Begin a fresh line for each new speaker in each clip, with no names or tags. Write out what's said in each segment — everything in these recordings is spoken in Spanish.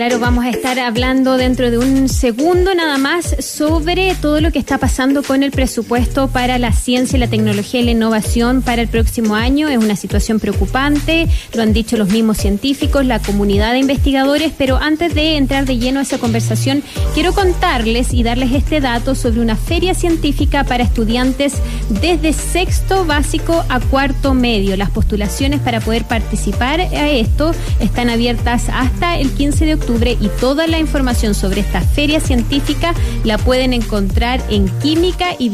Claro, vamos a estar hablando dentro de un segundo nada más sobre todo lo que está pasando con el presupuesto para la ciencia, la tecnología y la innovación para el próximo año. Es una situación preocupante, lo han dicho los mismos científicos, la comunidad de investigadores, pero antes de entrar de lleno a esa conversación, quiero contarles y darles este dato sobre una feria científica para estudiantes desde sexto básico a cuarto medio. Las postulaciones para poder participar a esto están abiertas hasta el 15 de octubre y toda la información sobre esta feria científica la pueden encontrar en química y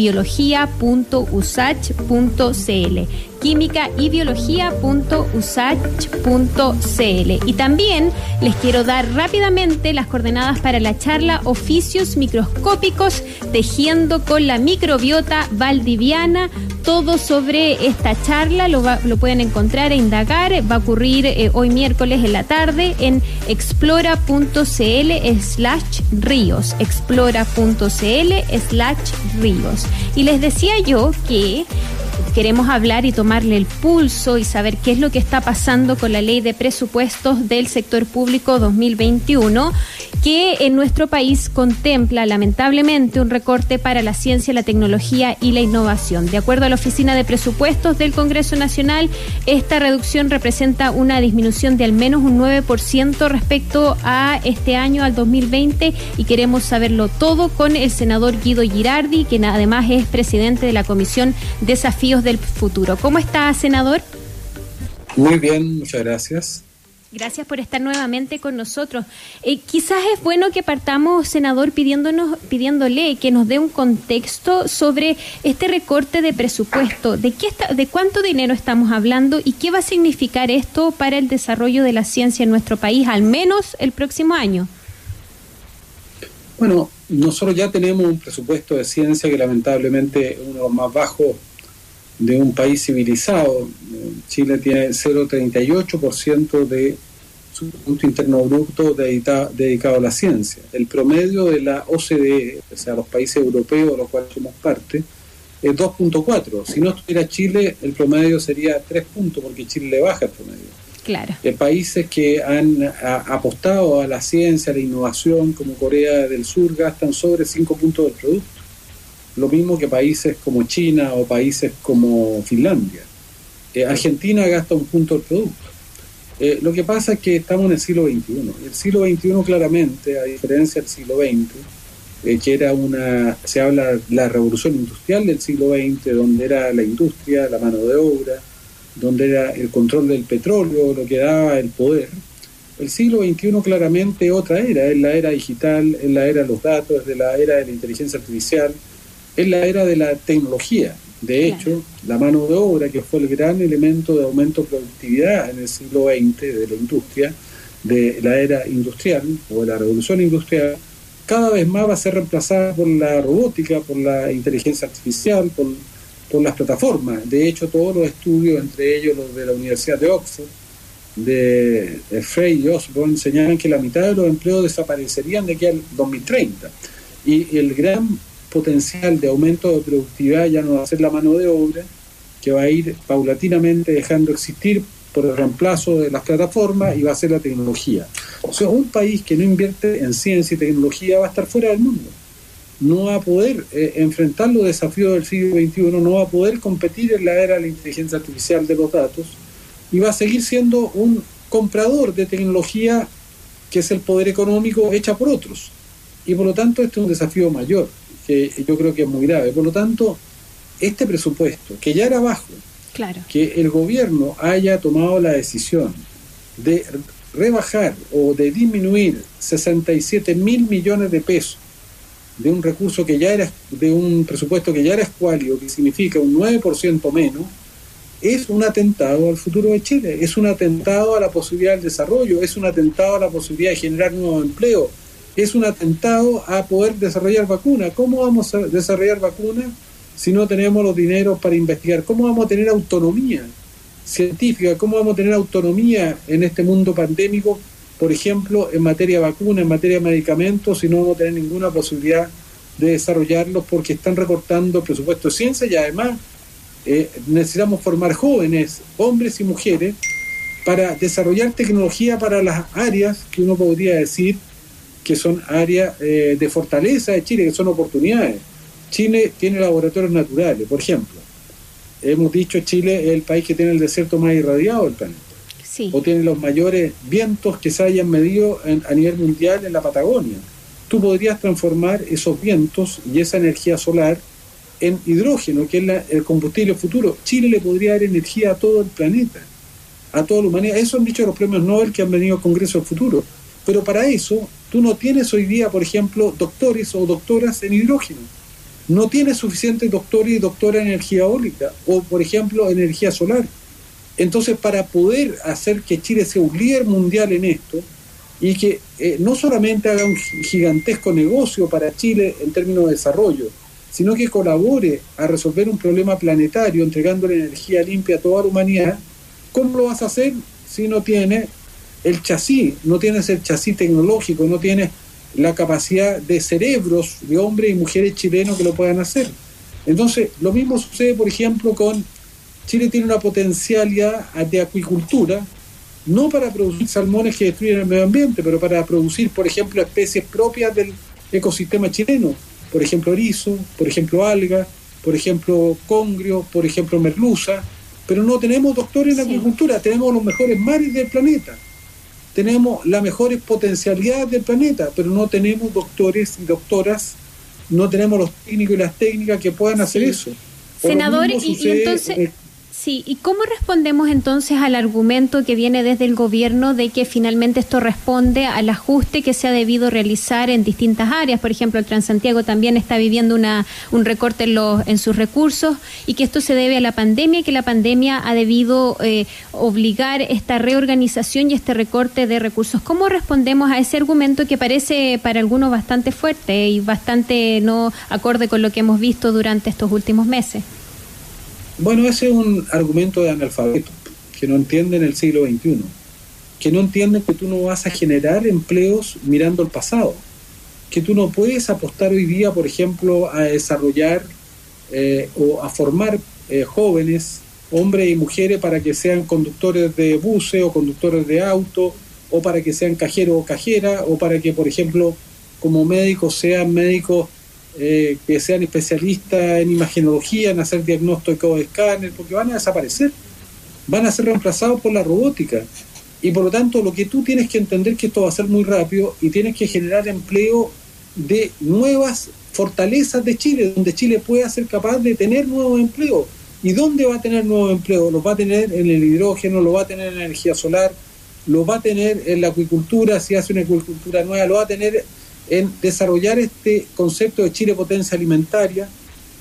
química y biología.usach.cl. Y también les quiero dar rápidamente las coordenadas para la charla Oficios microscópicos tejiendo con la microbiota valdiviana. Todo sobre esta charla lo, pueden encontrar e indagar. Va a ocurrir eh, hoy miércoles en la tarde en explora.cl slash ríos. Explora.cl slash ríos. Y les decía yo que queremos hablar y tomarle el pulso y saber qué es lo que está pasando con la ley de presupuestos del sector público 2021 que en nuestro país contempla lamentablemente un recorte para la ciencia, la tecnología y la innovación. De acuerdo a la Oficina de Presupuestos del Congreso Nacional, esta reducción representa una disminución de al menos un 9% respecto a este año, al 2020, y queremos saberlo todo con el senador Guido Girardi, quien además es presidente de la Comisión Desafíos del Futuro. ¿Cómo está, senador?
Muy bien, muchas gracias.
Gracias por estar nuevamente con nosotros. Eh, quizás es bueno que partamos, senador, pidiéndonos, pidiéndole que nos dé un contexto sobre este recorte de presupuesto. ¿De qué está, de cuánto dinero estamos hablando y qué va a significar esto para el desarrollo de la ciencia en nuestro país, al menos el próximo año?
Bueno, nosotros ya tenemos un presupuesto de ciencia que lamentablemente es uno de los más bajos de un país civilizado. Chile tiene 0,38% de su Producto Interno Bruto dedicado a la ciencia. El promedio de la OCDE, o sea, los países europeos de los cuales somos parte, es 2.4. Si no estuviera Chile, el promedio sería 3 puntos, porque Chile le baja el promedio.
Claro.
En países que han apostado a la ciencia, a la innovación, como Corea del Sur, gastan sobre 5 puntos del producto lo mismo que países como China o países como Finlandia. Eh, Argentina gasta un punto del producto. Eh, lo que pasa es que estamos en el siglo XXI. El siglo XXI claramente, a diferencia del siglo XX, eh, que era una, se habla de la revolución industrial del siglo XX, donde era la industria, la mano de obra, donde era el control del petróleo, lo que daba el poder. El siglo XXI claramente otra era, es la era digital, es la era de los datos, es la era de la inteligencia artificial, es la era de la tecnología. De hecho, la mano de obra, que fue el gran elemento de aumento de productividad en el siglo XX de la industria, de la era industrial o de la revolución industrial, cada vez más va a ser reemplazada por la robótica, por la inteligencia artificial, por, por las plataformas. De hecho, todos los estudios, entre ellos los de la Universidad de Oxford, de, Frey y Osborne, señalan que la mitad de los empleos desaparecerían de aquí al 2030. Y el gran potencial de aumento de productividad ya no va a ser la mano de obra, que va a ir paulatinamente dejando existir por el reemplazo de las plataformas y va a ser la tecnología. O sea, un país que no invierte en ciencia y tecnología va a estar fuera del mundo. No va a poder eh, enfrentar los desafíos del siglo XXI, no va a poder competir en la era de la inteligencia artificial de los datos y va a seguir siendo un comprador de tecnología que es el poder económico hecha por otros. Y por lo tanto, este es un desafío mayor que yo creo que es muy grave. Por lo tanto, este presupuesto, que ya era bajo,
claro.
que el gobierno haya tomado la decisión de rebajar o de disminuir 67 mil millones de pesos de un recurso que ya era, de un presupuesto que ya era escuálido, que significa un 9% menos, es un atentado al futuro de Chile, es un atentado a la posibilidad del desarrollo, es un atentado a la posibilidad de generar nuevos empleos, es un atentado a poder desarrollar vacunas. ¿Cómo vamos a desarrollar vacunas si no tenemos los dineros para investigar? ¿Cómo vamos a tener autonomía científica? ¿Cómo vamos a tener autonomía en este mundo pandémico, por ejemplo, en materia de vacunas, en materia de medicamentos, si no vamos a tener ninguna posibilidad de desarrollarlos porque están recortando presupuesto de ciencia y además eh, necesitamos formar jóvenes, hombres y mujeres, para desarrollar tecnología para las áreas que uno podría decir que son áreas eh, de fortaleza de Chile, que son oportunidades. Chile tiene laboratorios naturales, por ejemplo. Hemos dicho Chile es el país que tiene el desierto más irradiado del planeta. O tiene los mayores vientos que se hayan medido a nivel mundial en la Patagonia. Tú podrías transformar esos vientos y esa energía solar en hidrógeno, que es el combustible futuro. Chile le podría dar energía a todo el planeta, a toda la humanidad. Eso han dicho los premios Nobel que han venido al Congreso del Futuro. Pero para eso, tú no tienes hoy día, por ejemplo, doctores o doctoras en hidrógeno. No tienes suficientes doctores y doctoras en energía eólica o, por ejemplo, energía solar. Entonces, para poder hacer que Chile sea un líder mundial en esto y que eh, no solamente haga un gigantesco negocio para Chile en términos de desarrollo, sino que colabore a resolver un problema planetario entregando energía limpia a toda la humanidad, ¿cómo lo vas a hacer si no tienes el chasis, no tienes el chasis tecnológico, no tienes la capacidad de cerebros de hombres y mujeres chilenos que lo puedan hacer? Entonces, lo mismo sucede, por ejemplo, con Chile tiene una potencialidad de acuicultura, no para producir salmones que destruyen el medio ambiente, pero para producir, por ejemplo, especies propias del ecosistema chileno. Por ejemplo erizo, por ejemplo alga, por ejemplo congrio, por ejemplo merluza, pero no tenemos doctores en agricultura, tenemos los mejores mares del planeta, tenemos las mejores potencialidades del planeta, pero no tenemos doctores y doctoras, no tenemos los técnicos y las técnicas que puedan hacer eso.
Senador, y, entonces... Sí, ¿y cómo respondemos entonces al argumento que viene desde el gobierno de que finalmente esto responde al ajuste que se ha debido realizar en distintas áreas? Por ejemplo, el Transantiago también está viviendo una, un recorte en, los, en sus recursos y que esto se debe a la pandemia y que la pandemia ha debido eh, obligar esta reorganización y este recorte de recursos. ¿Cómo respondemos a ese argumento que parece para algunos bastante fuerte y bastante no acorde con lo que hemos visto durante estos últimos meses?
Bueno, ese es un argumento de analfabeto, que no entienden el siglo XXI, que no entienden que tú no vas a generar empleos mirando el pasado, que tú no puedes apostar hoy día, por ejemplo, a desarrollar eh, o a formar eh, jóvenes, hombres y mujeres, para que sean conductores de buses o conductores de auto, o para que sean cajeros o cajeras, o para que, por ejemplo, como médicos sean médicos eh, que sean especialistas en imagenología, en hacer diagnóstico de escáner, porque van a desaparecer, van a ser reemplazados por la robótica. Y por lo tanto, lo que tú tienes que entender que esto va a ser muy rápido y tienes que generar empleo de nuevas fortalezas de Chile, donde Chile pueda ser capaz de tener nuevos empleos. ¿Y dónde va a tener nuevos empleos? Los va a tener en el hidrógeno, lo va a tener en la energía solar, lo va a tener en la acuicultura, si hace una acuicultura nueva, lo va a tener en desarrollar este concepto de Chile potencia alimentaria,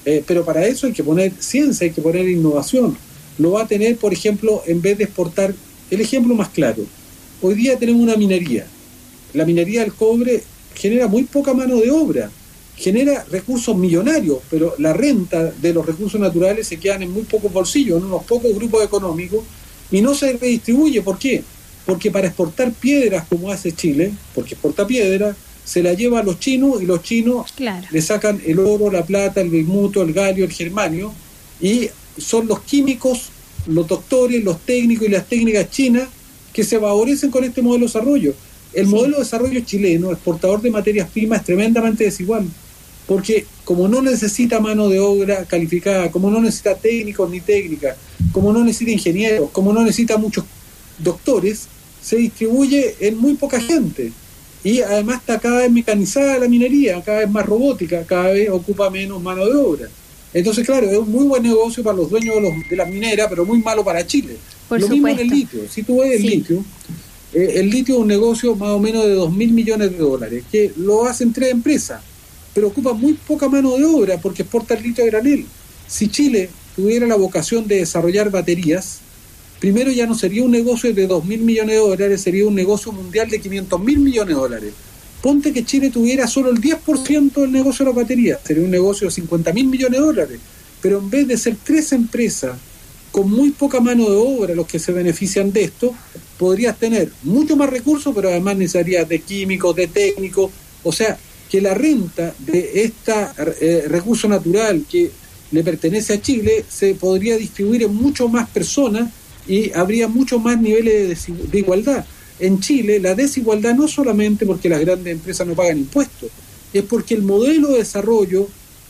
eh, pero para eso hay que poner ciencia, hay que poner innovación. Lo va a tener, por ejemplo, en vez de exportar, el ejemplo más claro, hoy día tenemos una minería. La minería del cobre genera muy poca mano de obra, genera recursos millonarios, pero la renta de los recursos naturales se quedan en muy pocos bolsillos, en unos pocos grupos económicos, y no se redistribuye. ¿Por qué? Porque para exportar piedras como hace Chile, porque exporta piedra, se la lleva a los chinos y los chinos le sacan el oro, la plata, el bismuto, el galio, el germanio y son los químicos, los doctores, los técnicos y las técnicas chinas que se favorecen con este modelo de desarrollo. El modelo de desarrollo chileno, exportador de materias primas, es tremendamente desigual, porque como no necesita mano de obra calificada, como no necesita técnicos ni técnicas, como no necesita ingenieros, como no necesita muchos doctores, se distribuye en muy poca gente. Y además está cada vez mecanizada la minería, cada vez más robótica, cada vez ocupa menos mano de obra. Entonces, claro, es un muy buen negocio para los dueños de, los, de las mineras, pero muy malo para Chile. Lo mismo en el litio. Si tú ves el litio, eh, el litio es un negocio más o menos de 2 mil millones de dólares, que lo hacen tres empresas, pero ocupa muy poca mano de obra porque exporta el litio a granel. Si Chile tuviera la vocación de desarrollar baterías, primero ya no sería un negocio de 2 mil millones de dólares, sería un negocio mundial de 500 mil millones de dólares. Ponte que Chile tuviera solo el 10% del negocio de la batería, sería un negocio de 50 mil millones de dólares. Pero en vez de ser tres empresas con muy poca mano de obra los que se benefician de esto, podrías tener mucho más recursos, pero además necesitarías de químicos, de técnicos, o sea, que la renta de este recurso natural que le pertenece a Chile se podría distribuir en mucho más personas y habría muchos más niveles de, igualdad. En Chile la desigualdad no solamente porque las grandes empresas no pagan impuestos, es porque el modelo de desarrollo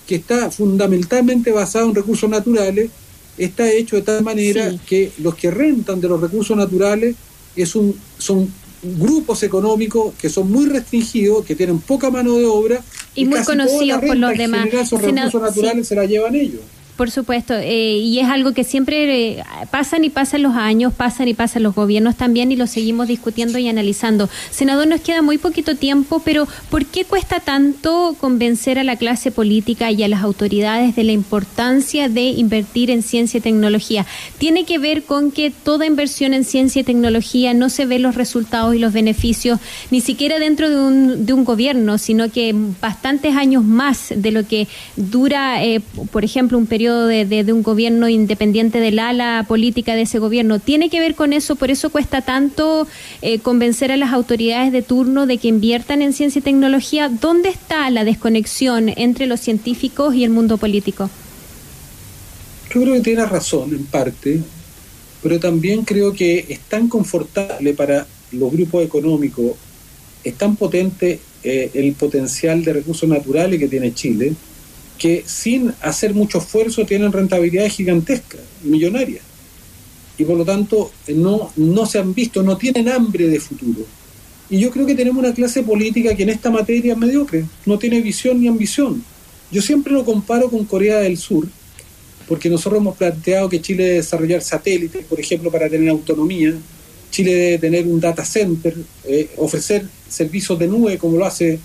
que está fundamentalmente basado en recursos naturales está hecho de tal manera que los que rentan de los recursos naturales es un, son grupos económicos que son muy restringidos, que tienen poca mano de obra
y, muy conocidos por los demás.
Esos recursos naturales se la llevan ellos.
Por supuesto, eh, y es algo que siempre eh, pasan y pasan los años, pasan y pasan los gobiernos también y lo seguimos discutiendo y analizando. Senador, nos queda muy poquito tiempo, pero ¿por qué cuesta tanto convencer a la clase política y a las autoridades de la importancia de invertir en ciencia y tecnología? ¿Tiene que ver con que toda inversión en ciencia y tecnología no se ve los resultados y los beneficios ni siquiera dentro de un, de un gobierno, sino que bastantes años más de lo que dura, eh, por ejemplo, un periodo de, un gobierno independiente del ala política de ese gobierno. ¿Tiene que ver con eso? ¿Por eso cuesta tanto eh, convencer a las autoridades de turno de que inviertan en ciencia y tecnología? ¿Dónde está la desconexión entre los científicos y el mundo político?
Yo creo que tiene razón en parte, pero también creo que es tan confortable para los grupos económicos, es tan potente eh, el potencial de recursos naturales que tiene Chile, que sin hacer mucho esfuerzo tienen rentabilidades gigantescas, millonarias. Y por lo tanto no, no se han visto, no tienen hambre de futuro. Y yo creo que tenemos una clase política que en esta materia es mediocre, no tiene visión ni ambición. Yo siempre lo comparo con Corea del Sur, porque nosotros hemos planteado que Chile debe desarrollar satélites, por ejemplo, para tener autonomía. Chile debe tener un data center, eh, ofrecer servicios de nube como lo hace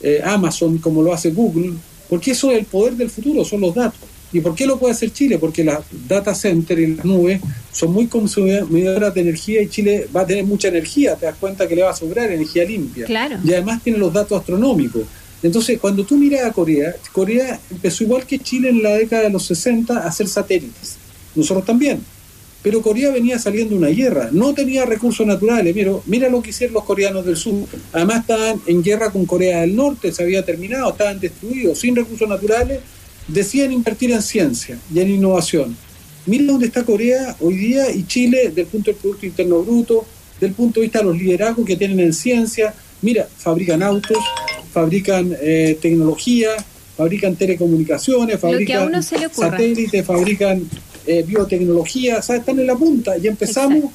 eh, Amazon, como lo hace Google, porque eso es el poder del futuro, son los datos. ¿Y por qué lo puede hacer Chile? Porque las data centers y las nubes son muy consumidoras de energía y Chile va a tener mucha energía, te das cuenta que le va a sobrar energía limpia.
Claro.
Y además tiene los datos astronómicos. Entonces, cuando tú miras a Corea, Corea empezó igual que Chile en la década de los 60 a hacer satélites. Nosotros también. Pero Corea venía saliendo de una guerra, no tenía recursos naturales. Mira, mira lo que hicieron los coreanos del sur. Además estaban en guerra con Corea del Norte, se había terminado, estaban destruidos, sin recursos naturales. Decían invertir en ciencia y en innovación. Mira dónde está Corea hoy día y Chile del punto del Producto Interno Bruto, del punto de vista de los liderazgos que tienen en ciencia. Mira, fabrican autos, fabrican eh, tecnología, fabrican telecomunicaciones, fabrican satélites, fabrican eh, biotecnología, están en la punta y empezamos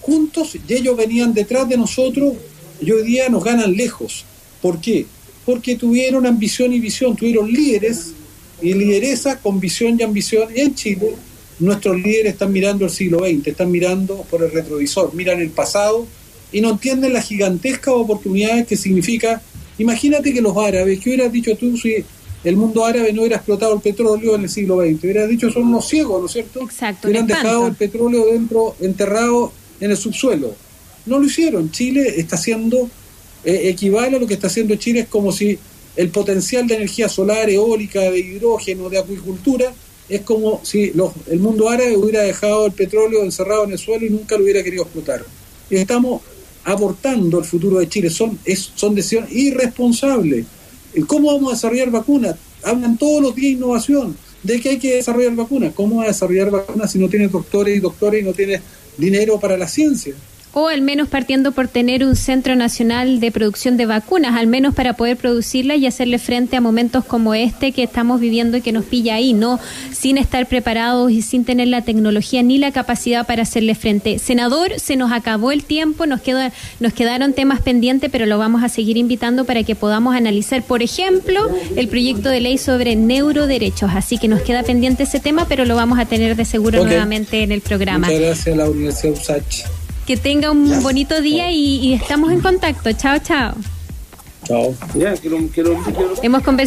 juntos y ellos venían detrás de nosotros y hoy día nos ganan lejos. ¿Por qué? Porque tuvieron ambición y visión, tuvieron líderes y lideresas con visión y ambición. Y en Chile nuestros líderes están mirando el siglo XX, están mirando por el retrovisor, miran el pasado y no entienden las gigantescas oportunidades que significa. Imagínate que los árabes, ¿qué hubieras dicho tú si el mundo árabe no hubiera explotado el petróleo en el siglo XX. Hubiera dicho, son unos ciegos, ¿no es cierto?
Exacto.
Hubieran dejado el petróleo dentro, enterrado en el subsuelo. No lo hicieron. Chile está haciendo, eh, equivale a lo que está haciendo Chile, es como si el potencial de energía solar, eólica, de hidrógeno, de acuicultura, es como si el mundo árabe hubiera dejado el petróleo encerrado en el suelo y nunca lo hubiera querido explotar. Y estamos abortando el futuro de Chile. Son, es, son decisiones irresponsables ¿Cómo vamos a desarrollar vacunas? Hablan todos los días de innovación, de que hay que desarrollar vacunas. ¿Cómo va a desarrollar vacunas si no tienes doctores y doctores y no tienes dinero para la ciencia?
O al menos partiendo por tener un centro nacional de producción de vacunas, al menos para poder producirlas y hacerle frente a momentos como este que estamos viviendo y que nos pilla ahí, no sin estar preparados y sin tener la tecnología ni la capacidad para hacerle frente. Senador, se nos acabó el tiempo, nos queda, nos quedaron temas pendientes, pero lo vamos a seguir invitando para que podamos analizar, por ejemplo, el proyecto de ley sobre neuroderechos. Así que nos queda pendiente ese tema, pero lo vamos a tener de seguro nuevamente en el programa.
Muchas gracias a la Universidad USACH.
Que tenga un bonito día y, estamos en contacto. Chao, chao.
Chao.
Hemos conversado.